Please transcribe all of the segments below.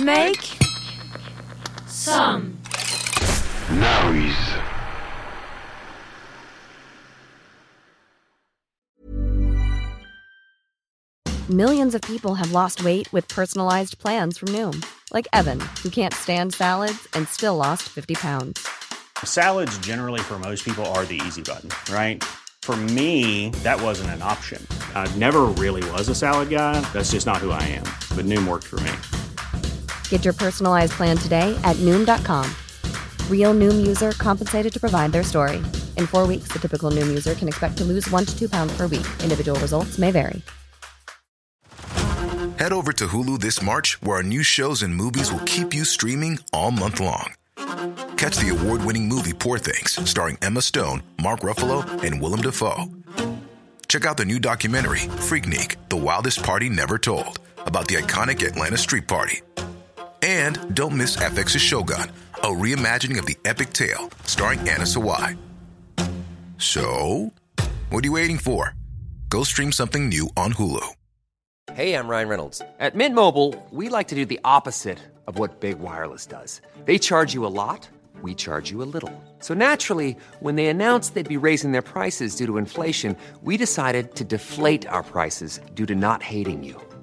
Make some noise. Millions of people have lost weight with personalized plans from Noom, like Evan, who can't stand salads and still lost 50 pounds. Salads, generally, for most people, are the easy button, right? For me, that wasn't an option. I never really was a salad guy. That's just not who I am. But Noom worked for me. Get your personalized plan today at Noom.com. Real Noom user compensated to provide their story. In four weeks, the typical Noom user can expect to lose one to two pounds per week. Individual results may vary. Head over to Hulu this March, where our new shows and movies will keep you streaming all month long. Catch the award winning movie Poor Things, starring Emma Stone, Mark Ruffalo, and Willem Dafoe. Check out the new documentary, Freaknik The Wildest Party Never Told, about the iconic Atlanta Street Party. And don't miss FX's Shogun, a reimagining of the epic tale, starring Anna Sawai. So, what are you waiting for? Go stream something new on Hulu. Hey, I'm Ryan Reynolds. At Mint Mobile, we like to do the opposite of what Big Wireless does. They charge you a lot, we charge you a little. So naturally, when they announced they'd be raising their prices due to inflation, we decided to deflate our prices due to not hating you.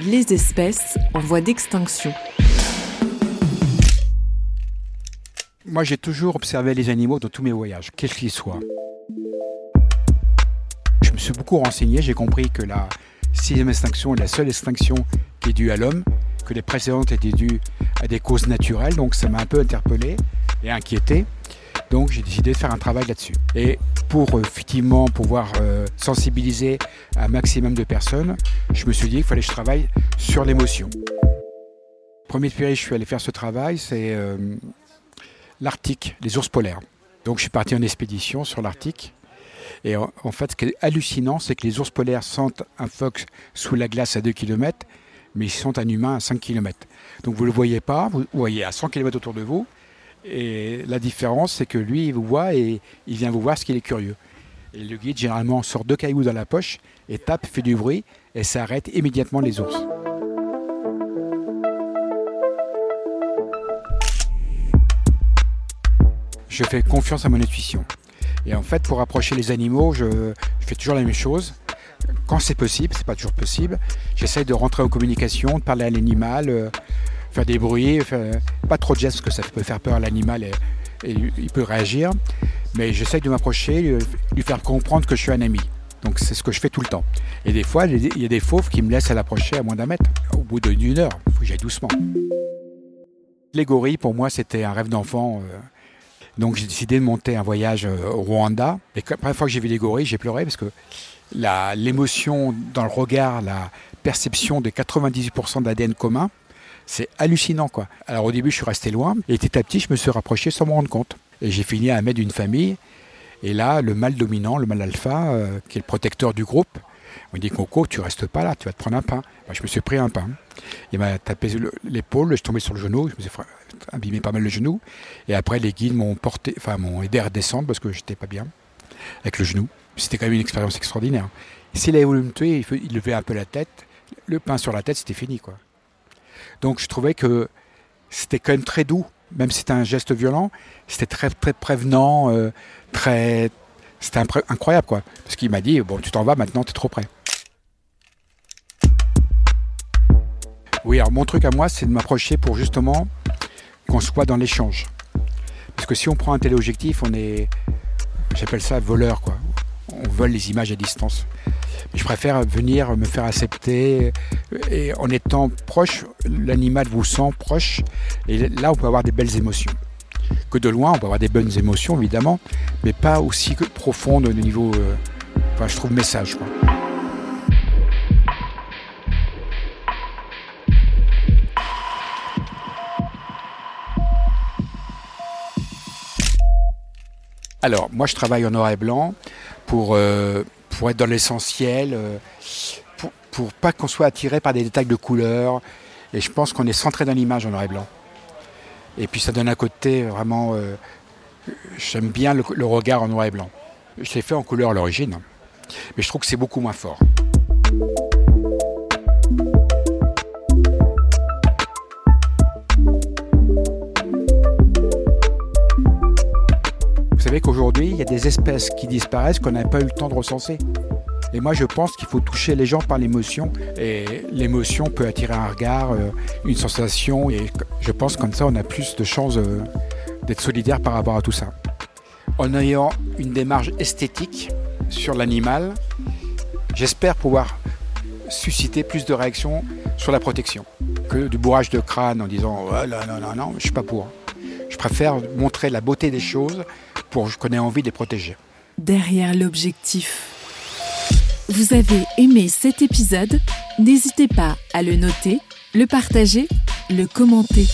les espèces en voie d'extinction Moi, j'ai toujours observé les animaux dans tous mes voyages, quels qu'ils soient. Je me suis beaucoup renseigné, j'ai compris que la sixième extinction est la seule extinction qui est due à l'homme, que les précédentes étaient dues à des causes naturelles, donc ça m'a un peu interpellé et inquiété. Donc j'ai décidé de faire un travail là-dessus. Et pour euh, effectivement pouvoir euh, sensibiliser un maximum de personnes, je me suis dit qu'il fallait que je travaille sur l'émotion. Premier pays, je suis allé faire ce travail, c'est euh, l'Arctique, les ours polaires. Donc je suis parti en expédition sur l'Arctique. Et en, en fait, ce qui est hallucinant, c'est que les ours polaires sentent un phoque sous la glace à 2 km, mais ils sentent un humain à 5 km. Donc vous ne le voyez pas, vous voyez à 100 km autour de vous. Et la différence, c'est que lui, il vous voit et il vient vous voir parce qu'il est curieux. Et le guide, généralement, sort deux cailloux dans la poche et tape, fait du bruit et ça arrête immédiatement les ours. Je fais confiance à mon intuition. Et en fait, pour approcher les animaux, je, je fais toujours la même chose. Quand c'est possible, c'est pas toujours possible, j'essaye de rentrer en communication, de parler à l'animal, euh, faire des bruits, pas trop de gestes parce que ça peut faire peur à l'animal et, et il peut réagir. Mais j'essaye de m'approcher, lui, faire comprendre que je suis un ami. Donc c'est ce que je fais tout le temps. Et des fois, il y a des fauves qui me laissent à l'approcher à moins d'un mètre. Au bout d'une heure, il faut que j'aille doucement. Les gorilles, pour moi, c'était un rêve d'enfant. euh. Donc j'ai décidé de monter un voyage euh, au Rwanda. Et la première fois que j'ai vu les gorilles, j'ai pleuré parce que l'émotion dans le regard, la perception de 98% d'ADN commun, c'est hallucinant quoi. Alors au début je suis resté loin et petit à petit je me suis rapproché sans m'en rendre compte. Et j'ai fini à un mètre d'une famille. Et là le mâle dominant, le mâle alpha, euh, qui est le protecteur du groupe, me dit Coco tu restes pas là, tu vas te prendre un pain. Moi, je me suis pris un pain. Il m'a tapé le- l'épaule, je suis tombé sur le genou, je me suis abîmé pas mal le genou. Et après les guides m'ont porté, enfin m'ont aidé à redescendre parce que j'étais pas bien avec le genou. C'était quand même une expérience extraordinaire. S'il avait voulu me tuer, il levait un peu la tête. Le pain sur la tête, c'était fini. quoi. Donc je trouvais que c'était quand même très doux. Même si c'était un geste violent, c'était très, très prévenant, euh, très... C'était incroyable, quoi. Parce qu'il m'a dit, bon, tu t'en vas maintenant, tu es trop près. Oui, alors mon truc à moi, c'est de m'approcher pour justement qu'on soit dans l'échange. Parce que si on prend un téléobjectif, on est, j'appelle ça voleur, quoi. On vole les images à distance. Je préfère venir me faire accepter et en étant proche, l'animal vous sent proche et là on peut avoir des belles émotions. Que de loin, on peut avoir des bonnes émotions évidemment, mais pas aussi profondes au niveau, euh, enfin je trouve message. Alors, moi, je travaille en noir et blanc pour, euh, pour être dans l'essentiel, euh, pour, pour pas qu'on soit attiré par des détails de couleurs. Et je pense qu'on est centré dans l'image en noir et blanc. Et puis ça donne un côté vraiment... euh, J'aime bien le regard en noir et blanc. Je l'ai fait en couleur à l'origine, mais je trouve que c'est beaucoup moins fort. Savez qu'aujourd'hui, il y a des espèces qui disparaissent qu'on n'a pas eu le temps de recenser. Et moi, je pense qu'il faut toucher les gens par l'émotion. Et l'émotion peut attirer un regard, euh, une sensation. Et je pense comme ça, on a plus de chances euh, d'être solidaire par rapport à tout ça. En ayant une démarche esthétique sur l'animal, j'espère pouvoir susciter plus de réactions sur la protection que du bourrage de crâne en disant oh, non, non, non, non, je suis pas pour. Je préfère montrer la beauté des choses pour qu'on ait envie de les protéger. Derrière l'objectif. Vous avez aimé cet épisode? N'hésitez pas à le noter, le partager, le commenter.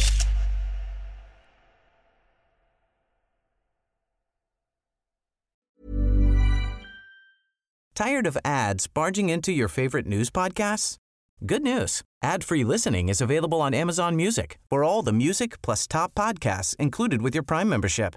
Tired of ads barging into your favorite news podcasts? Good news. Ad-free listening is available on Amazon Music for all the music plus top podcasts included with your Prime membership.